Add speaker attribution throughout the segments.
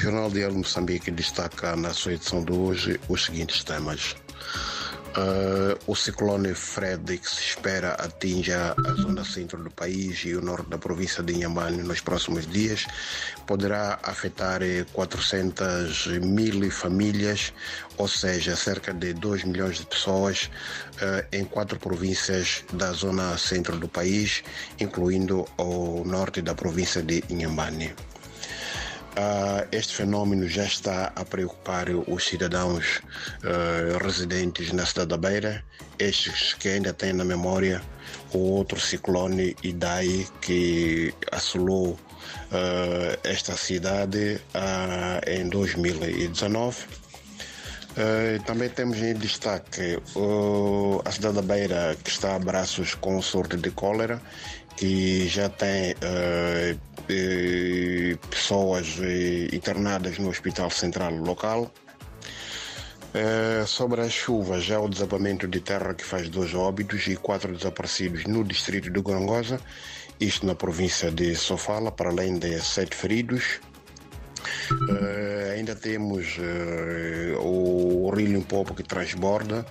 Speaker 1: Jornal Diário Moçambique destaca na sua edição de hoje os seguintes temas. Uh, o ciclone Fred, que se espera atinja a zona centro do país e o norte da província de Inhambane nos próximos dias, poderá afetar 400 mil famílias, ou seja, cerca de 2 milhões de pessoas uh, em quatro províncias da zona centro do país, incluindo o norte da província de Inhambane. Uh, este fenômeno já está a preocupar os cidadãos uh, residentes na cidade da Beira, estes que ainda têm na memória o outro ciclone Idai que assolou uh, esta cidade em 2019. Também temos em destaque a cidade da Beira que está a braços com sorte de cólera que já tem pessoas internadas no Hospital Central local. Sobre as chuvas, já o desabamento de terra que faz dois óbitos e quatro desaparecidos no distrito de Gorongosa, isto na província de Sofala, para além de sete feridos. Uh, ainda temos uh, o Rio Limpopo que transborda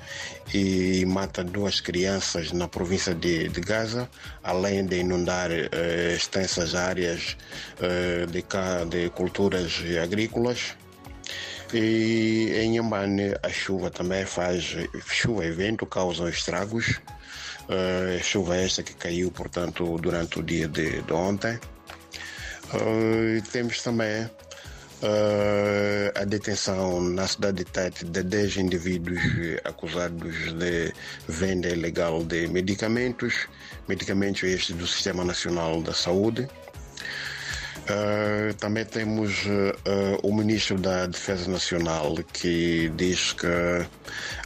Speaker 1: e mata duas crianças na província de, de Gaza, além de inundar uh, extensas áreas de, de culturas agrícolas. E em Yambane a chuva também faz, chuva e vento causam estragos. Uh, chuva esta que caiu, portanto, durante o dia de, de ontem. Uh, temos também Uh, a detenção na cidade de Tete de 10 indivíduos acusados de venda ilegal de medicamentos, medicamentos estes do Sistema Nacional da Saúde. Uh, também temos uh, o ministro da Defesa Nacional que diz que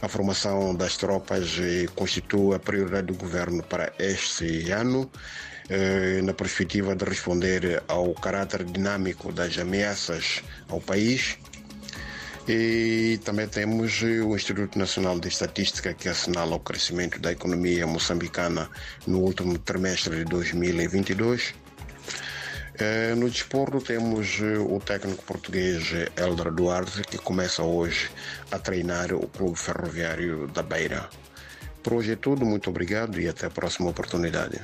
Speaker 1: a formação das tropas constitui a prioridade do governo para este ano na perspectiva de responder ao caráter dinâmico das ameaças ao país. E também temos o Instituto Nacional de Estatística que assinala o crescimento da economia moçambicana no último trimestre de 2022. Eh, no desporto temos o técnico português Eldra Duarte que começa hoje a treinar o Clube Ferroviário da Beira. Por hoje é tudo, muito obrigado e até a próxima oportunidade.